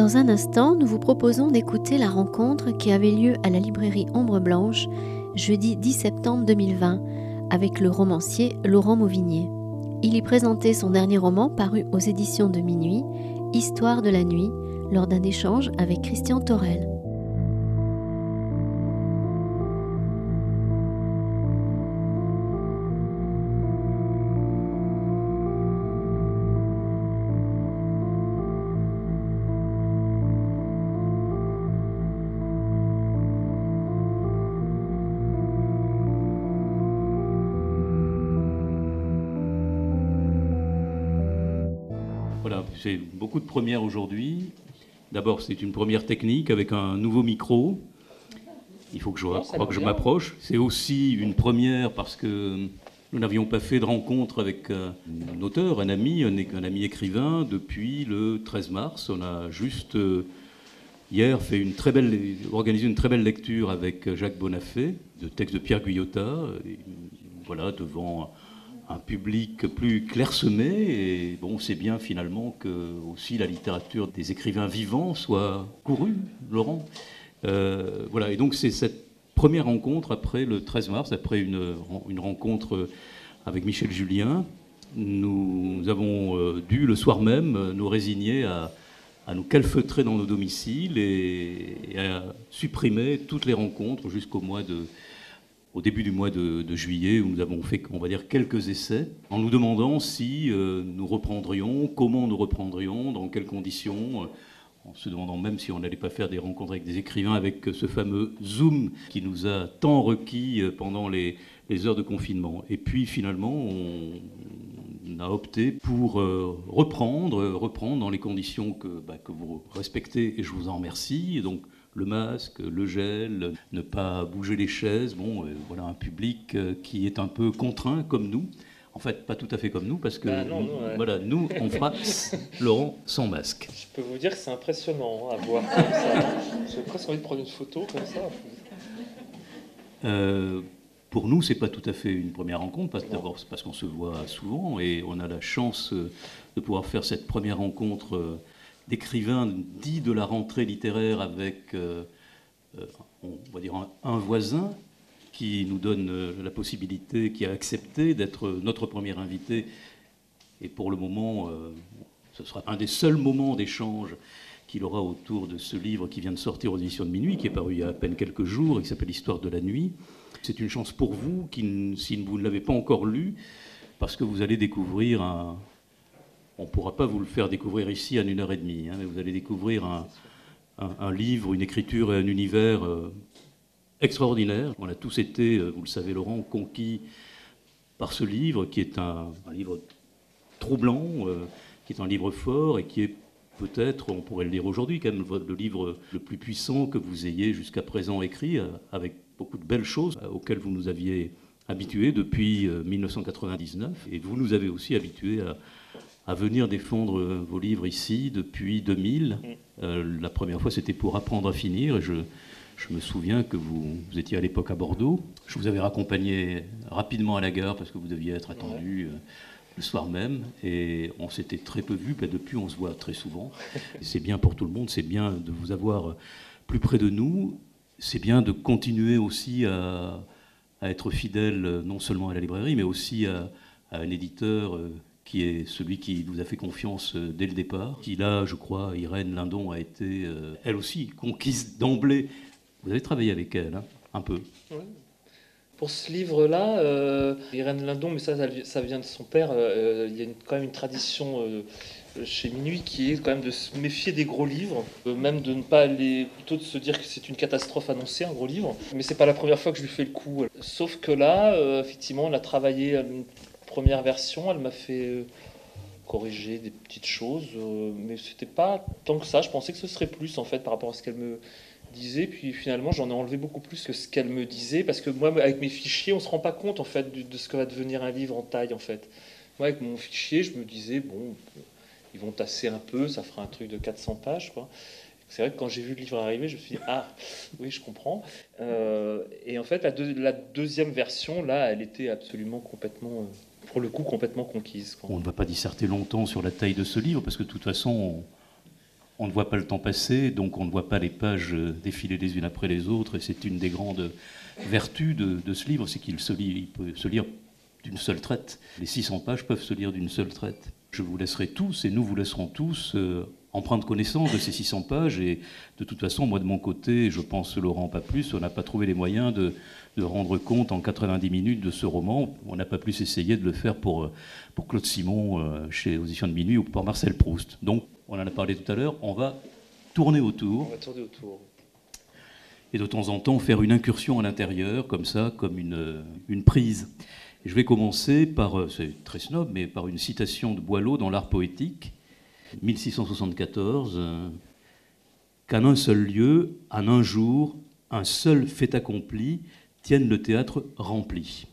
Dans un instant, nous vous proposons d'écouter la rencontre qui avait lieu à la librairie Ombre Blanche jeudi 10 septembre 2020 avec le romancier Laurent Mauvignier. Il y présentait son dernier roman paru aux éditions de Minuit, Histoire de la nuit, lors d'un échange avec Christian Torel. C'est beaucoup de premières aujourd'hui. D'abord, c'est une première technique avec un nouveau micro. Il faut que je, crois que je m'approche. C'est aussi une première parce que nous n'avions pas fait de rencontre avec euh, un auteur, un ami, un, ami écrivain depuis le 13 mars. On a juste euh, hier fait une très belle, organisé une très belle lecture avec Jacques Bonafé, de texte de Pierre Guyotat, voilà, devant un public plus clairsemé. Et bon, c'est bien finalement que aussi la littérature des écrivains vivants soit courue, Laurent. Euh, voilà, et donc c'est cette première rencontre après le 13 mars, après une, rencontre avec Michel Julien. Nous avons euh, dû le soir même nous résigner à, à nous calfeutrer dans nos domiciles et, et à supprimer toutes les rencontres jusqu'au mois de, au début du mois de, juillet, où nous avons fait, on va dire, quelques essais, en nous demandant si euh, nous reprendrions, comment nous reprendrions, dans quelles conditions, euh, en se demandant même si on n'allait pas faire des rencontres avec des écrivains, avec ce fameux Zoom qui nous a tant requis euh, pendant les, heures de confinement. Et puis finalement, on, a opté pour reprendre, reprendre dans les conditions que, bah, que vous respectez, et je vous en remercie. donc, le masque, le gel, ne pas bouger les chaises. Bon, euh, voilà un public euh, qui est un peu contraint comme nous. En fait, pas tout à fait comme nous, parce que bah, nous, voilà, nous, on fera Laurent sans masque. Je peux vous dire que c'est impressionnant hein, à voir comme ça. J'ai presque envie de prendre une photo comme ça. Euh, pour nous, c'est pas tout à fait une première rencontre, parce, d'abord parce qu'on se voit souvent et on a la chance de pouvoir faire cette première rencontre d'écrivains dits de la rentrée littéraire avec, euh, euh, un, voisin qui nous donne euh, la possibilité, qui a accepté d'être notre premier invité. Et pour le moment, ce sera un des seuls moments d'échange qu'il aura autour de ce livre qui vient de sortir aux éditions de minuit, qui est paru il y a à peine quelques jours et qui s'appelle Histoire de la nuit. C'est une chance pour vous, qui, si vous ne l'avez pas encore lu, parce que vous allez découvrir un, on ne pourra pas vous le faire découvrir ici en une heure et demie, hein, mais vous allez découvrir un, livre, une écriture et un univers euh, extraordinaire. On a tous été, euh, vous le savez Laurent, conquis par ce livre, qui est un, livre troublant, euh, qui est un livre fort et qui est peut-être, on pourrait le lire aujourd'hui, quand même le livre le plus puissant que vous ayez jusqu'à présent écrit, avec beaucoup de belles choses auxquelles vous nous aviez habitués depuis 1999. Et vous nous avez aussi habitués à, à venir défendre euh, vos livres ici depuis 2000. Mm. Euh, la première fois, c'était pour apprendre à finir. Et je, je me souviens que vous, vous étiez à l'époque à Bordeaux. Je vous avais raccompagné rapidement à la gare parce que vous deviez être attendu euh, le soir même. Et on s'était très peu vu. depuis, on se voit très souvent. C'est bien pour tout le monde. C'est bien de vous avoir plus près de nous. C'est bien de continuer aussi à, à, être fidèle non seulement à la librairie, mais aussi à, à un éditeur qui est celui qui vous a fait confiance euh, dès le départ, qui là, je crois, Irène Lindon a été, euh, elle aussi, conquise d'emblée. Vous avez travaillé avec elle, hein, un peu. Pour ce livre-là, euh, Irène Lindon, mais ça, ça vient de son père, il y a quand même une tradition chez Minuit qui est quand même de se méfier des gros livres, même de ne pas aller, plutôt de se dire que c'est une catastrophe annoncée, un gros livre. Mais c'est pas la première fois que je lui fais le coup. Sauf que là, effectivement, on a travaillé première version, elle m'a fait euh, corriger des petites choses, euh, mais c'était pas tant que ça. Je pensais que ce serait plus en fait par rapport à ce qu'elle me disait. Puis finalement, j'en ai enlevé beaucoup plus que ce qu'elle me disait, parce que moi, avec mes fichiers, on se rend pas compte en fait de, ce que va devenir un livre en taille en fait. Moi, avec mon fichier, je me disais bon, ils vont tasser un peu, ça fera un truc de 400 pages, quoi. C'est vrai que quand j'ai vu le livre arriver, je me suis dit ah oui, je comprends. Euh, et en fait, la, deuxième version là, elle était absolument complètement pour le coup complètement conquise. On ne va pas disserter longtemps sur la taille de ce livre, parce que de toute façon, on ne voit pas le temps passer, donc on ne voit pas les pages défiler les unes après les autres, et c'est une des grandes vertus de, ce livre, c'est qu'il se lit, peut se lire d'une seule traite. Les 600 pages peuvent se lire d'une seule traite. Je vous laisserai tous, et nous vous laisserons tous, euh, en prendre connaissance de ces 600 pages. Et de toute façon, moi de mon côté, je pense Laurent pas plus, on n'a pas trouvé les moyens de, rendre compte en 90 minutes de ce roman. On n'a pas plus essayé de le faire pour, euh, pour Claude Simon euh, chez Audition de Minuit ou pour Marcel Proust. Donc, on en a parlé tout à l'heure, on va tourner autour. On va tourner autour. Et de temps en temps faire une incursion à l'intérieur, comme ça, comme une, une prise. je vais commencer par, euh, c'est très snob, mais par une citation de Boileau dans L'Art poétique, 1674, euh, qu'en un seul lieu, en un jour, un seul fait accompli, tienne le théâtre rempli.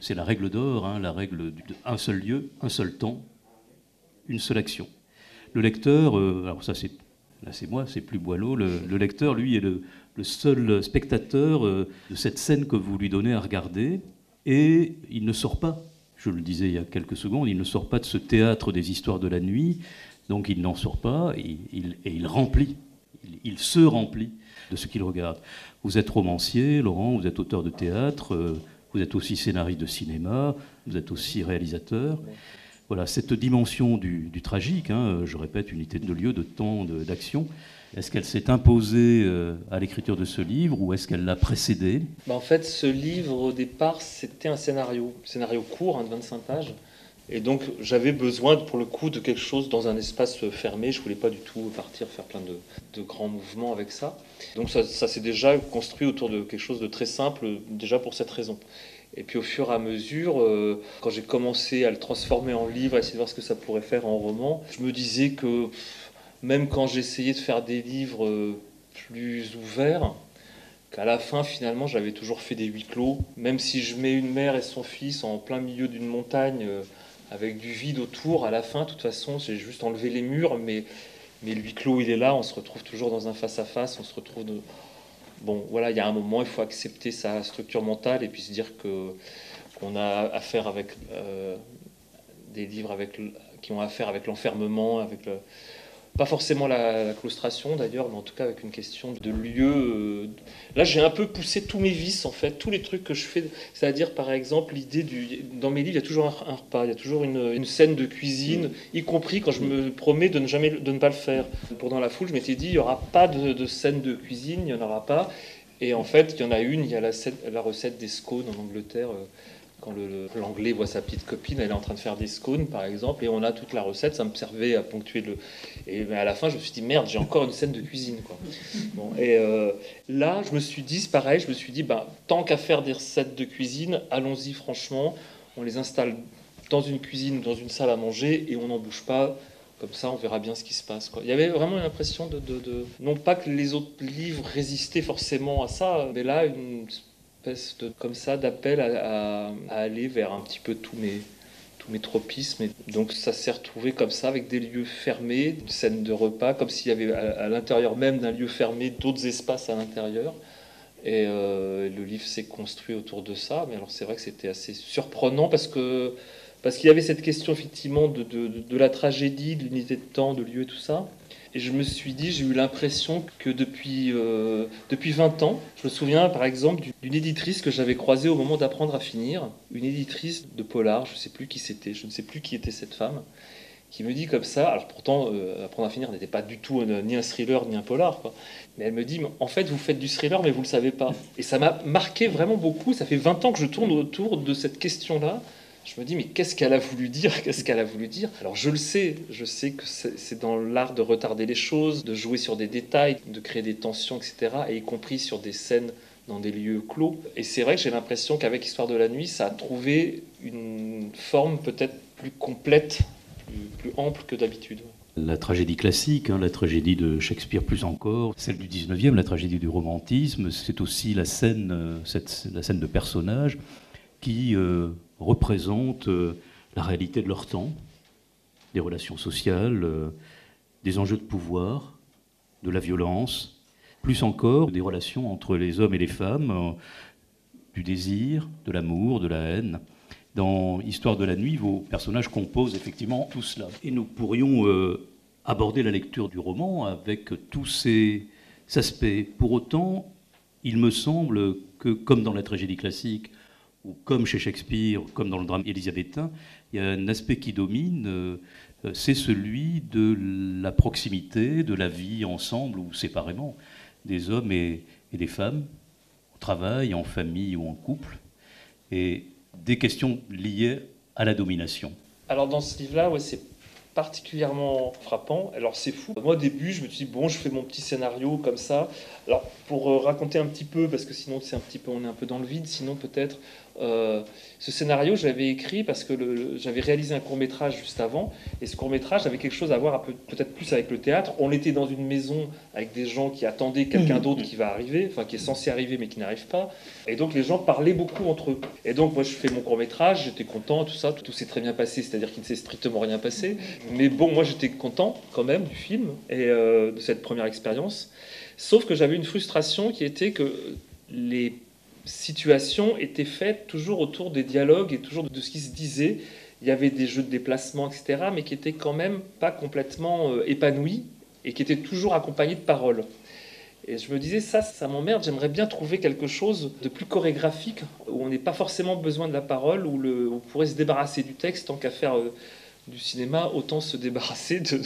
C'est la règle d'or, hein, la règle d'un seul lieu, un seul temps, une seule action. Le lecteur, euh, alors ça c'est là c'est moi, c'est plus Boileau, le, lecteur lui est le, seul spectateur euh, de cette scène que vous lui donnez à regarder, et il ne sort pas, je le disais il y a quelques secondes, il ne sort pas de ce théâtre des histoires de la nuit, donc il n'en sort pas, et il, remplit, il, se remplit de ce qu'il regarde. Vous êtes romancier, Laurent, vous êtes auteur de théâtre, euh, vous êtes aussi scénariste de cinéma, vous êtes aussi réalisateur. Voilà, cette dimension du, tragique, hein, je répète, unité de lieu, de temps, d'action, est-ce qu'elle s'est imposée euh, à l'écriture de ce livre ou est-ce qu'elle l'a précédé bah, En fait, ce livre, au départ, c'était un scénario, scénario court, hein, de 25 pages. Et donc, j'avais besoin, pour le coup, de quelque chose dans un espace fermé. Je voulais pas du tout partir faire plein de, grands mouvements avec ça. Donc, ça, ça s'est déjà construit autour de quelque chose de très simple, déjà pour cette raison. Et puis au fur et à mesure, euh, quand j'ai commencé à le transformer en livre, à essayer de voir ce que ça pourrait faire en roman, je me disais que même quand j'essayais de faire des livres euh, plus ouverts, qu'à la fin finalement j'avais toujours fait des huis clos. Même si je mets une mère et son fils en plein milieu d'une montagne euh, avec du vide autour, à la fin, de toute façon, j'ai juste enlevé les murs, mais, mais le huis clos il est là, on se retrouve toujours dans un face-à-face, on se retrouve... De bon, voilà, il y a un moment, il faut accepter sa structure mentale et puis se dire qu'on a affaire avec euh, des livres avec, qui ont affaire avec l'enfermement, avec le, pas forcément la, claustration d'ailleurs, mais en tout cas avec une question de lieu. Euh, là, j'ai un peu poussé tous mes vices en fait, tous les trucs que je fais. C'est-à-dire, par exemple, l'idée du. Dans mes livres, il y a toujours un, repas, il y a toujours une, scène de cuisine, y compris quand je me promets de ne jamais de ne pas le faire. Pendant la foule, je m'étais dit, il n'y aura pas de, scène de cuisine, il n'y en aura pas. Et en fait, il y en a une, il y a la, la recette des scones en Angleterre. Euh, quand l'anglais voit sa petite copine, elle est en train de faire des scones, par exemple, et on a toute la recette, ça me servait à ponctuer le. Et à la fin, je me suis dit, merde, j'ai encore une scène de cuisine. Quoi. Bon, et euh, là, je me suis dit, c'est pareil, je me suis dit, bah, tant qu'à faire des recettes de cuisine, allons-y franchement, on les installe dans une cuisine, dans une salle à manger, et on n'en bouge pas. Comme ça, on verra bien ce qui se passe. Quoi. Il y avait vraiment une impression de, de, de, Non pas que les autres livres résistaient forcément à ça, mais là, une comme ça d'appel à, aller vers un petit peu tous mes, tous mes tropismes. donc ça s'est retrouvé comme ça avec des lieux fermés, une scène de repas, comme s'il y avait à, l'intérieur même d'un lieu fermé d'autres espaces à l'intérieur. Et euh, le livre s'est construit autour de ça. Mais alors c'est vrai que c'était assez surprenant parce que parce qu'il y avait cette question effectivement de, de la tragédie, de l'unité de temps, de lieu et tout ça. Et je me suis dit, j'ai eu l'impression que depuis, euh, depuis 20 ans, je me souviens par exemple d'une éditrice que j'avais croisée au moment d'apprendre à finir, une éditrice de polar, je ne sais plus qui c'était, je ne sais plus qui était cette femme, qui me dit comme ça, alors pourtant euh, apprendre à finir n'était pas du tout ni un thriller ni un polar, quoi, mais elle me dit, en fait vous faites du thriller mais vous ne le savez pas. Et ça m'a marqué vraiment beaucoup, ça fait 20 ans que je tourne autour de cette question-là je me dis, mais qu'est-ce qu'elle a voulu dire? Qu'est-ce qu'elle a voulu dire? Alors je le sais, je sais que c'est dans l'art de retarder les choses, de jouer sur des détails, de créer des tensions, etc., et y compris sur des scènes dans des lieux clos. Et c'est vrai que j'ai l'impression qu'avec Histoire de la nuit, ça a trouvé une forme peut-être plus complète, plus, ample que d'habitude. La tragédie classique, hein, la tragédie de Shakespeare plus encore, celle du 19e, la tragédie du romantisme, c'est aussi la scène, euh, la scène de personnages qui... Euh, représentent euh, la réalité de leur temps, des relations sociales, euh, des enjeux de pouvoir, de la violence, plus encore des relations entre les hommes et les femmes, euh, du désir, de l'amour, de la haine. Dans Histoire de la nuit, vos personnages composent effectivement tout cela. Et nous pourrions aborder la lecture du roman avec tous ces aspects. Pour autant, il me semble que, comme dans la tragédie classique, ou comme chez Shakespeare, comme dans le drame élisabétain, il y a un aspect qui domine, euh, c'est celui de la proximité, de la vie ensemble ou séparément des hommes et, des femmes, au travail, en famille ou en couple, et des questions liées à la domination. Alors dans ce livre-là, c'est particulièrement frappant. Alors c'est fou. Moi au début, je me suis dit bon, je fais mon petit scénario comme ça. Alors pour euh, raconter un petit peu, parce que sinon c'est un petit peu, on est un peu dans le vide. Sinon peut-être euh, ce scénario, j'avais écrit parce que j'avais réalisé un court métrage juste avant, et ce court métrage avait quelque chose à voir peut-être plus avec le théâtre. On était dans une maison avec des gens qui attendaient quelqu'un mmh. d'autre qui va arriver, enfin qui est censé arriver mais qui n'arrive pas, et donc les gens parlaient beaucoup entre eux. Et donc moi je fais mon court métrage, j'étais content, tout ça, tout, s'est très bien passé, c'est-à-dire qu'il ne s'est strictement rien passé, mais bon moi j'étais content quand même du film et euh, de cette première expérience, sauf que j'avais une frustration qui était que les situation était faite toujours autour des dialogues et toujours de ce qui se disait. Il y avait des jeux de déplacement, etc., mais qui étaient quand même pas complètement euh, épanouis et qui étaient toujours accompagnés de paroles. Et je me disais, ça, ça m'emmerde, j'aimerais bien trouver quelque chose de plus chorégraphique, où on n'ait pas forcément besoin de la parole, où, on pourrait se débarrasser du texte, tant qu'à faire euh, du cinéma, autant se débarrasser de,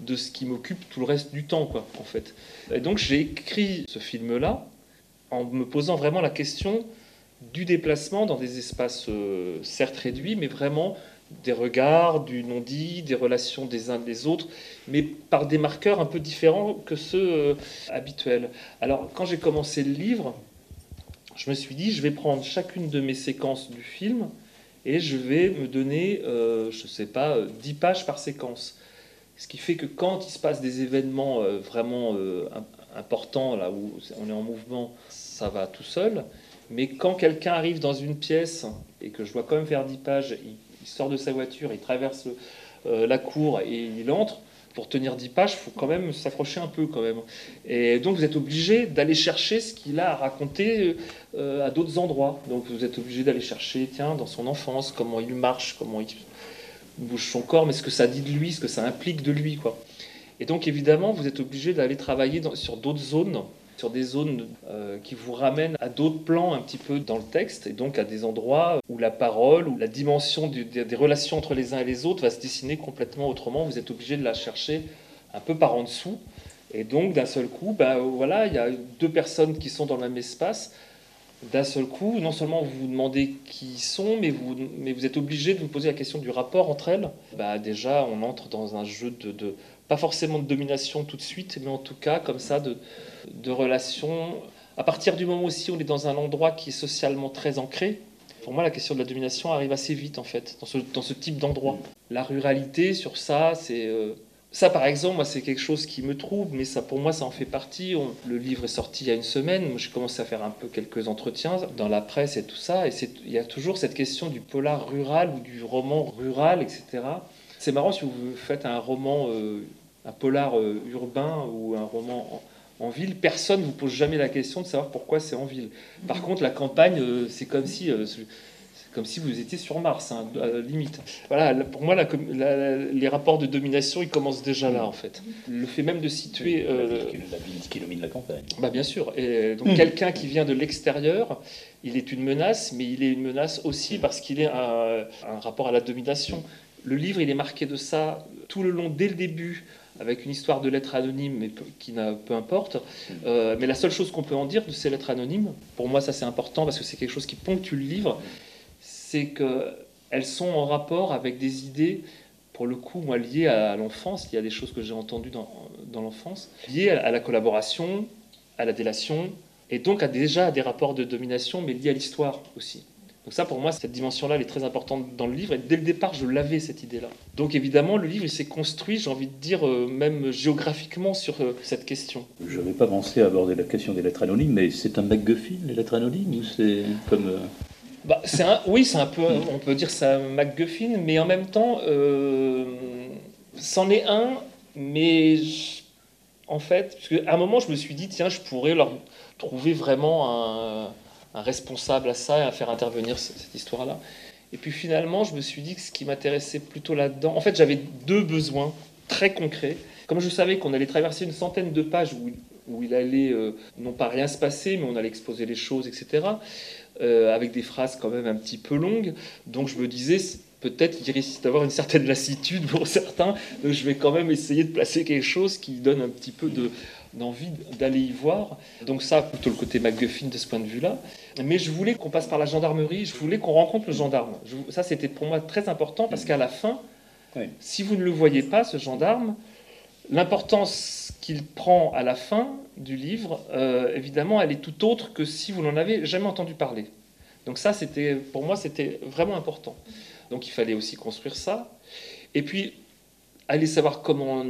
de ce qui m'occupe tout le reste du temps, quoi, en fait. Et donc j'ai écrit ce film-là, en me posant vraiment la question du déplacement dans des espaces euh, certes réduits, mais vraiment des regards, du non-dit, des relations des uns des autres, mais par des marqueurs un peu différents que ceux euh, habituels. Alors, quand j'ai commencé le livre, je me suis dit, je vais prendre chacune de mes séquences du film et je vais me donner, euh, je ne sais pas, 10 pages par séquence. Ce qui fait que quand il se passe des événements vraiment important, là où on est en mouvement, ça va tout seul. Mais quand quelqu'un arrive dans une pièce et que je vois quand même faire 10 pages, il, sort de sa voiture, il traverse euh, la cour et il entre, pour tenir 10 pages, il faut quand même s'accrocher un peu quand même. Et donc vous êtes obligé d'aller chercher ce qu'il a à raconter euh, à d'autres endroits. Donc vous êtes obligé d'aller chercher, tiens, dans son enfance, comment il marche, comment il bouge son corps, mais ce que ça dit de lui, ce que ça implique de lui, quoi. Et donc évidemment, vous êtes obligé d'aller travailler sur d'autres zones, sur des zones euh, qui vous ramènent à d'autres plans un petit peu dans le texte, et donc à des endroits où la parole, ou la dimension des relations entre les uns et les autres va se dessiner complètement autrement. Vous êtes obligé de la chercher un peu par en dessous. Et donc d'un seul coup, ben, voilà, il y a deux personnes qui sont dans le même espace. D'un seul coup, non seulement vous vous demandez qui sont, mais vous, êtes obligé de vous poser la question du rapport entre elles. Ben, déjà, on entre dans un jeu de pas forcément de domination tout de suite, mais en tout cas comme ça de, relations. À partir du moment aussi on est dans un endroit qui est socialement très ancré, pour moi la question de la domination arrive assez vite en fait, dans ce, dans ce type d'endroit. La ruralité sur ça, c'est... Euh, ça, par exemple, moi, c'est quelque chose qui me trouble, mais ça, pour moi, ça en fait partie. le livre est sorti il y a une semaine. J'ai commencé à faire un peu quelques entretiens dans la presse et tout ça. Et il y a toujours cette question du polar rural ou du roman rural, etc. C'est marrant si vous faites un roman euh, un polar euh, urbain ou un roman en, ville, personne ne vous pose jamais la question de savoir pourquoi c'est en ville. Par contre, la campagne, euh, c'est comme si comme si vous étiez sur Mars, hein, à la limite. Voilà, pour moi, les rapports de domination, ils commencent déjà là, en fait. Le fait même de situer... la, ville, qui domine la campagne. Bah, bien sûr. Et donc, quelqu'un qui vient de l'extérieur, il est une menace, mais il est une menace aussi parce qu'il est un, un, rapport à la domination. Le livre, il est marqué de ça tout le long, dès le début avec une histoire de lettres anonymes, mais qui n'a peu importe. Euh, mais la seule chose qu'on peut en dire de ces lettres anonymes, pour moi ça c'est important parce que c'est quelque chose qui ponctue le livre, c'est qu'elles sont en rapport avec des idées, pour le coup, moi liées à l'enfance. Il y a des choses que j'ai entendues dans, l'enfance, liées à la collaboration, à la délation, et donc à déjà des rapports de domination, mais liés à l'histoire aussi. Donc ça, pour moi, cette dimension-là, elle est très importante dans le livre. Et dès le départ, je l'avais, cette idée-là. Donc évidemment, le livre, il s'est construit, j'ai envie de dire, euh, même géographiquement sur euh, cette question. Je n'avais pas pensé à aborder la question des lettres anonymes, mais c'est un MacGuffin, les lettres anonymes, ou c'est comme... Euh, bah, oui, c'est un peu, on peut dire un MacGuffin, mais en même temps, c'en est un, mais en fait, parce qu'à un moment, je me suis dit, tiens, je pourrais leur trouver vraiment un responsable à ça et à faire intervenir cette histoire-là. Et puis finalement, je me suis dit que ce qui m'intéressait plutôt là-dedans, en fait, j'avais deux besoins très concret. Comme je savais qu'on allait traverser une centaine de pages où, où il allait euh, non pas rien se passer, mais on allait exposer les choses, etc., euh, avec des phrases quand même un petit peu longues, donc je me disais, peut-être qu'il risque d'avoir une certaine lassitude pour certains, donc je vais quand même essayer de placer quelque chose qui donne un petit peu de, d'envie d'aller y voir. Donc ça, plutôt le côté MacGuffin de ce point de vue-là. Mais je voulais qu'on passe par la gendarmerie, je voulais qu'on rencontre le gendarme. ça, c'était pour moi très important parce qu'à la fin, si vous ne le voyez pas, ce gendarme, l'importance qu'il prend à la fin du livre, euh, évidemment, elle est tout autre que si vous n'en avez jamais entendu parler. Donc ça, c'était pour moi, c'était vraiment important. Donc il fallait aussi construire ça. Et puis, aller savoir comment